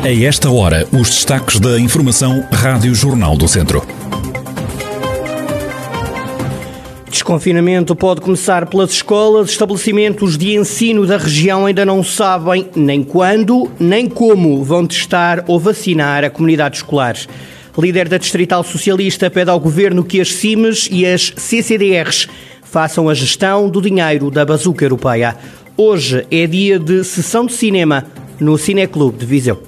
A esta hora, os destaques da Informação Rádio Jornal do Centro. Desconfinamento pode começar pelas escolas. Estabelecimentos de ensino da região ainda não sabem nem quando, nem como vão testar ou vacinar a comunidade escolar. Líder da Distrital Socialista pede ao governo que as CIMES e as CCDRs façam a gestão do dinheiro da bazuca europeia. Hoje é dia de sessão de cinema no Cineclube de Viseu.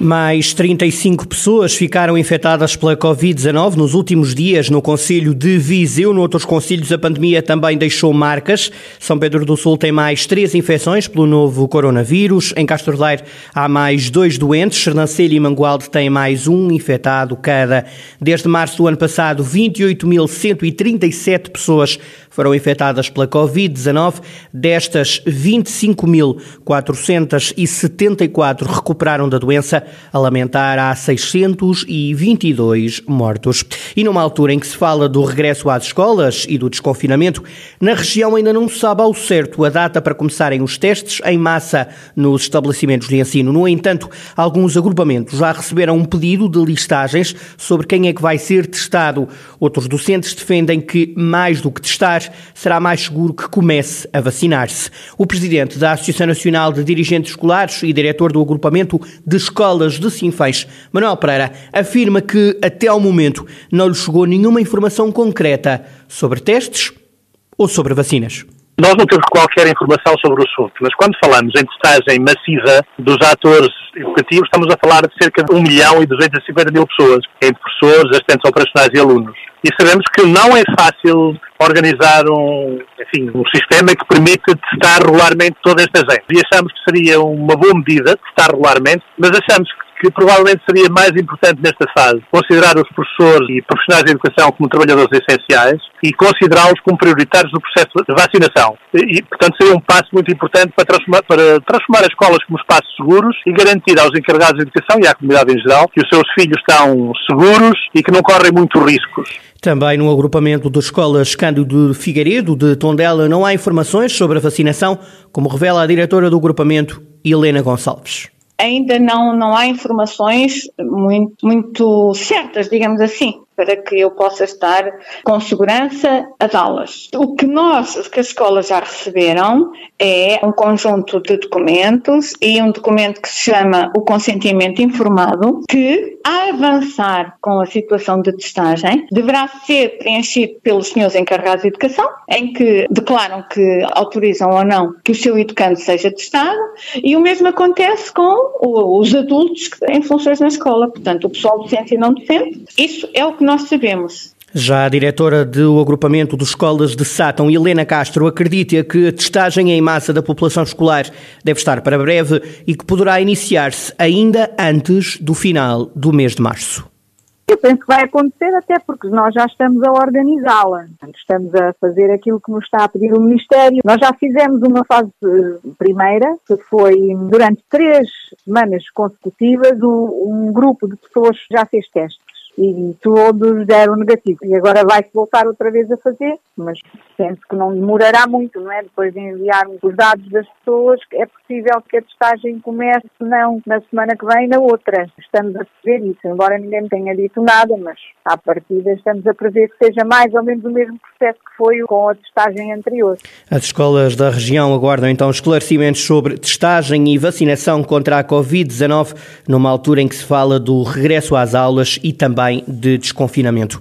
Mais 35 pessoas ficaram infectadas pela Covid-19 nos últimos dias no Conselho de Viseu. Noutros conselhos, a pandemia também deixou marcas. São Pedro do Sul tem mais três infecções pelo novo coronavírus. Em Castro Daire há mais dois doentes. Sernancelho e Mangualde têm mais um infectado cada. Desde março do ano passado, 28.137 pessoas foram infectadas pela Covid-19. Destas, 25.474 recuperaram da doença, a lamentar há 622 mortos. E numa altura em que se fala do regresso às escolas e do desconfinamento, na região ainda não se sabe ao certo a data para começarem os testes em massa nos estabelecimentos de ensino. No entanto, alguns agrupamentos já receberam um pedido de listagens sobre quem é que vai ser testado. Outros docentes defendem que, mais do que testar, será mais seguro que comece a vacinar-se. O presidente da Associação Nacional de Dirigentes Escolares e diretor do agrupamento de escolas de Sinfãs, Manuel Pereira, afirma que até ao momento não lhe chegou nenhuma informação concreta sobre testes ou sobre vacinas. Nós não temos qualquer informação sobre o assunto, mas quando falamos em testagem massiva dos atores educativos, estamos a falar de cerca de 1 milhão e 250 mil pessoas, entre professores, assistentes operacionais e alunos. E sabemos que não é fácil organizar um, enfim, um sistema que permite testar regularmente toda esta gente. E achamos que seria uma boa medida testar regularmente, mas achamos que que provavelmente seria mais importante nesta fase considerar os professores e profissionais de educação como trabalhadores essenciais e considerá-los como prioritários do processo de vacinação. E, portanto, seria um passo muito importante para transformar, para transformar as escolas como espaços seguros e garantir aos encarregados de educação e à comunidade em geral que os seus filhos estão seguros e que não correm muitos riscos. Também no agrupamento de escolas Cândido de Figueiredo de Tondela não há informações sobre a vacinação, como revela a diretora do agrupamento, Helena Gonçalves ainda não, não há informações muito, muito certas, digamos assim para que eu possa estar com segurança às aulas. O que nós, o que as escolas já receberam é um conjunto de documentos e um documento que se chama o consentimento informado, que, a avançar com a situação de testagem, deverá ser preenchido pelos senhores encarregados de educação, em que declaram que autorizam ou não que o seu educando seja testado, e o mesmo acontece com os adultos em funções na escola, portanto, o pessoal docente e não docente. Isso é o que nós sabemos. Já a diretora do agrupamento de escolas de Sátão, Helena Castro, acredita que a testagem em massa da população escolar deve estar para breve e que poderá iniciar-se ainda antes do final do mês de março. Eu penso que vai acontecer até porque nós já estamos a organizá-la. Estamos a fazer aquilo que nos está a pedir o Ministério. Nós já fizemos uma fase primeira, que foi durante três semanas consecutivas, um grupo de pessoas já fez testes e todos deram negativo. E agora vai-se voltar outra vez a fazer, mas penso que não demorará muito, não é? Depois de enviarmos os dados das pessoas, é possível que a testagem comece, não na semana que vem, na outra. Estamos a prever isso, embora ninguém me tenha dito nada, mas à partida estamos a prever que seja mais ou menos o mesmo processo que foi com a testagem anterior. As escolas da região aguardam então esclarecimentos sobre testagem e vacinação contra a Covid-19, numa altura em que se fala do regresso às aulas e também também de desconfinamento.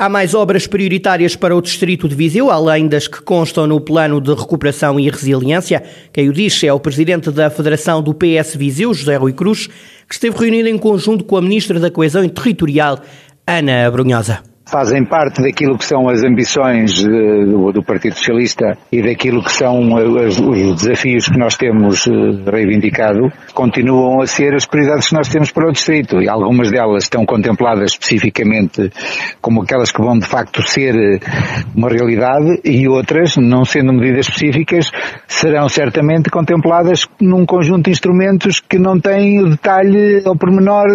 Há mais obras prioritárias para o Distrito de Viseu, além das que constam no Plano de Recuperação e Resiliência. Quem o diz é o Presidente da Federação do PS Viseu, José Rui Cruz, que esteve reunido em conjunto com a Ministra da Coesão Territorial, Ana Brunhosa fazem parte daquilo que são as ambições do, do Partido Socialista e daquilo que são os, os desafios que nós temos reivindicado, continuam a ser as prioridades que nós temos para o Distrito. E algumas delas estão contempladas especificamente como aquelas que vão de facto ser uma realidade e outras, não sendo medidas específicas, serão certamente contempladas num conjunto de instrumentos que não têm o detalhe ao pormenor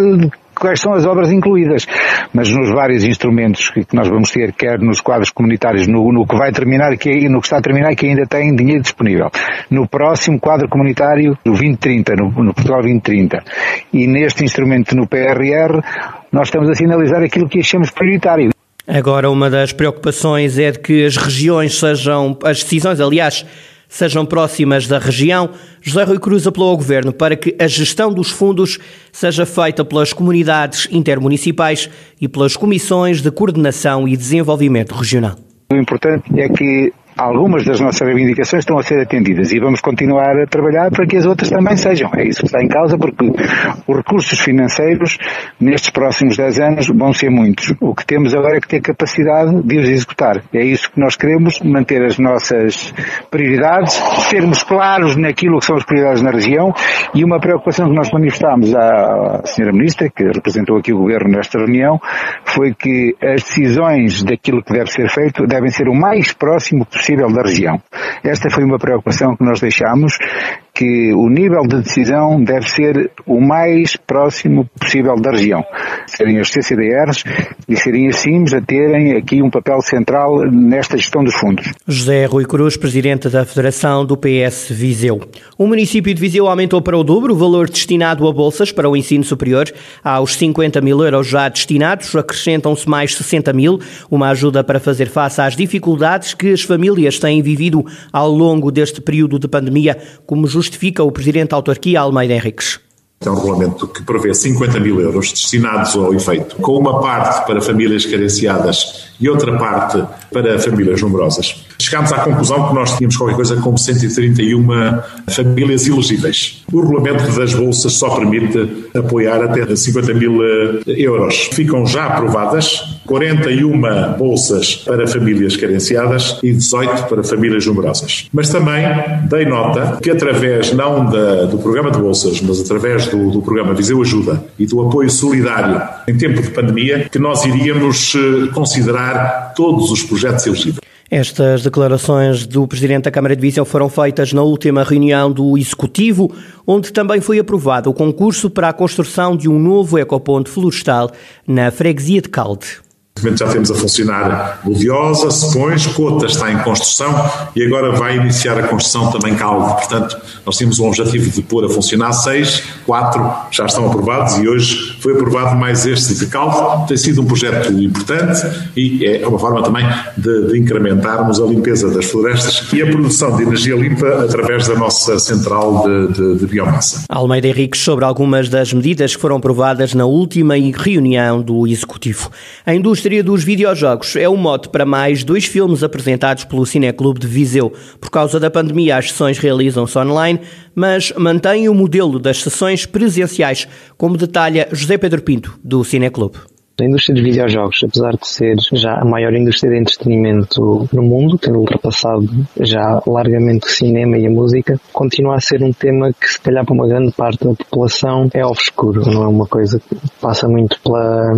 quais são as obras incluídas. Mas nos vários instrumentos que nós vamos ter, quer nos quadros comunitários, no, no que vai terminar, no que está a terminar, que ainda tem dinheiro disponível. No próximo quadro comunitário, do 2030, no, no Portugal 2030. E neste instrumento no PRR, nós estamos a sinalizar aquilo que achamos prioritário. Agora, uma das preocupações é de que as regiões sejam, as decisões, aliás, sejam próximas da região. José Rui Cruz apelou ao Governo para que a gestão dos fundos seja feita pelas comunidades intermunicipais e pelas comissões de coordenação e desenvolvimento regional. O importante é que algumas das nossas reivindicações estão a ser atendidas e vamos continuar a trabalhar para que as outras também sejam. É isso que está em causa porque os recursos financeiros nestes próximos 10 anos vão ser muitos. O que temos agora é que ter capacidade de os executar. É isso que nós queremos, manter as nossas prioridades, sermos claros naquilo que são as prioridades na região e uma preocupação que nós manifestámos à Sra. Ministra, que representou aqui o Governo nesta reunião, foi que as decisões daquilo que deve ser feito devem ser o mais próximo possível possível da região. Esta foi uma preocupação que nós deixámos, que o nível de decisão deve ser o mais próximo possível da região. Serem as CCDRs e serem as CIMs a terem aqui um papel central nesta gestão dos fundos. José Rui Cruz, presidente da Federação do PS Viseu. O município de Viseu aumentou para o dobro o valor destinado a bolsas para o ensino superior. Aos 50 mil euros já destinados, acrescentam-se mais 60 mil, uma ajuda para fazer face às dificuldades que as famílias têm vivido ao longo deste período de pandemia, como justifica o presidente da autarquia Almeida Henriques. É um regulamento que prevê 50 mil euros destinados ao efeito, com uma parte para famílias carenciadas e outra parte para famílias numerosas. Chegámos à conclusão que nós tínhamos qualquer coisa como 131 famílias elegíveis. O regulamento das bolsas só permite apoiar até 50 mil eh, euros. Ficam já aprovadas 41 bolsas para famílias carenciadas e 18 para famílias numerosas. Mas também dei nota que através não da, do programa de bolsas, mas através do, do programa Viseu Ajuda e do apoio solidário em tempo de pandemia, que nós iríamos eh, considerar todos os projetos elegíveis. Estas declarações do Presidente da Câmara de Viseu foram feitas na última reunião do Executivo, onde também foi aprovado o concurso para a construção de um novo ecoponto florestal na freguesia de Calde momento já temos a funcionar Budiosa, Sepões, Cota está em construção e agora vai iniciar a construção também Calde. Portanto, nós temos o objetivo de pôr a funcionar seis, quatro já estão aprovados e hoje foi aprovado mais este de Calde. Tem sido um projeto importante e é uma forma também de, de incrementarmos a limpeza das florestas e a produção de energia limpa através da nossa central de, de, de biomassa. Almeida Henriques sobre algumas das medidas que foram aprovadas na última reunião do Executivo. A indústria indústria dos videojogos é o mote para mais dois filmes apresentados pelo Cineclube de Viseu. Por causa da pandemia, as sessões realizam-se online, mas mantém o modelo das sessões presenciais, como detalha José Pedro Pinto, do Cineclube. A indústria dos videojogos, apesar de ser já a maior indústria de entretenimento no mundo, tendo ultrapassado já largamente o cinema e a música, continua a ser um tema que se calhar para uma grande parte da população é obscuro, não é uma coisa que passa muito pela,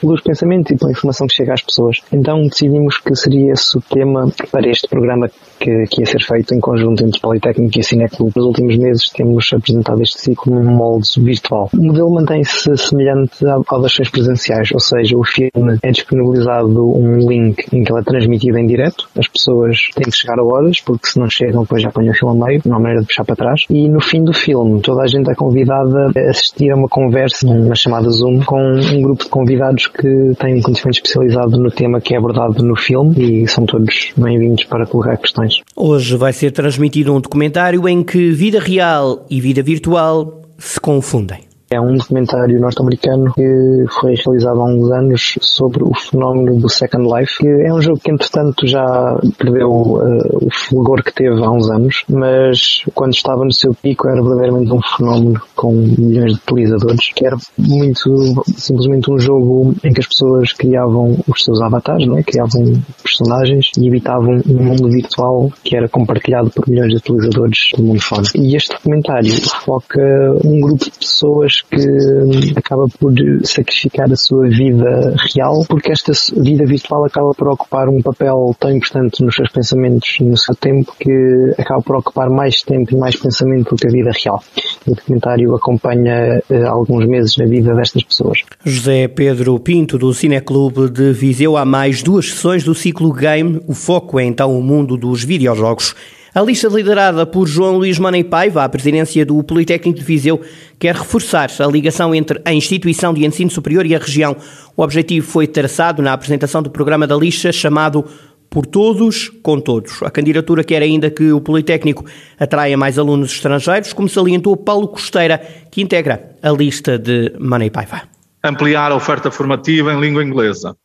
pelos pensamentos e pela informação que chega às pessoas. Então decidimos que seria esse o tema para este programa que, que ia ser feito em conjunto entre Politécnico e a Cineclube. Nos últimos meses temos apresentado este ciclo num molde virtual. O modelo mantém-se semelhante ao das sessões presenciais, ou seja, o filme é disponibilizado um link em que ele é transmitido em direto, as pessoas têm que chegar a horas, porque se não chegam depois já apanham o filme a meio, não há maneira de puxar para trás, e no fim do filme toda a gente é convidada a assistir a uma conversa, uma chamada Zoom, com um grupo de convidados que têm conhecimento especializado no tema que é abordado no filme e são todos bem-vindos para colocar questões. Hoje vai ser transmitido um documentário em que vida real e vida virtual se confundem. É um documentário norte-americano que foi realizado há uns anos sobre o fenómeno do Second Life, que é um jogo que entretanto já perdeu uh, o fulgor que teve há uns anos, mas quando estava no seu pico era verdadeiramente um fenómeno com milhões de utilizadores, que era muito simplesmente um jogo em que as pessoas criavam os seus avatares, não é? criavam personagens e evitavam um mundo virtual que era compartilhado por milhões de utilizadores do mundo fora. E este documentário foca um grupo de pessoas que acaba por sacrificar a sua vida real porque esta vida virtual acaba por ocupar um papel tão importante nos seus pensamentos e no seu tempo que acaba por ocupar mais tempo e mais pensamento do que a vida real. O documentário acompanha uh, alguns meses na vida destas pessoas. José Pedro Pinto, do Cineclube de Viseu, há mais duas sessões do ciclo Game. O foco é então o mundo dos videojogos. A lista liderada por João Luís Manei Paiva, à presidência do Politécnico de Viseu, quer reforçar a ligação entre a instituição de ensino superior e a região. O objetivo foi traçado na apresentação do programa da lista chamado por todos, com todos. A candidatura quer ainda que o Politécnico atraia mais alunos estrangeiros, como salientou Paulo Costeira, que integra a lista de Manei Paiva. Ampliar a oferta formativa em língua inglesa.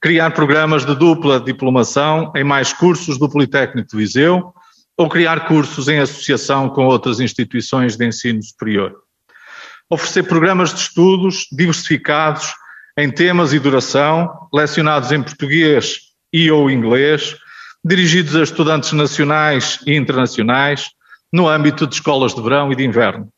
Criar programas de dupla diplomação em mais cursos do Politécnico de Viseu ou criar cursos em associação com outras instituições de ensino superior. Oferecer programas de estudos diversificados em temas e duração, lecionados em português e ou inglês, dirigidos a estudantes nacionais e internacionais, no âmbito de escolas de verão e de inverno.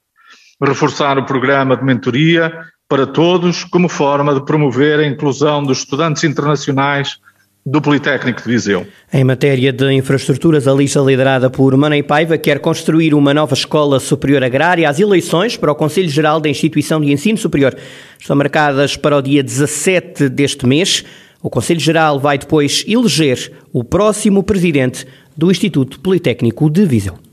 Reforçar o programa de mentoria para todos como forma de promover a inclusão dos estudantes internacionais do Politécnico de Viseu. Em matéria de infraestruturas, a lista liderada por Manei Paiva quer construir uma nova escola superior agrária. As eleições para o Conselho Geral da Instituição de Ensino Superior estão marcadas para o dia 17 deste mês. O Conselho Geral vai depois eleger o próximo presidente do Instituto Politécnico de Viseu.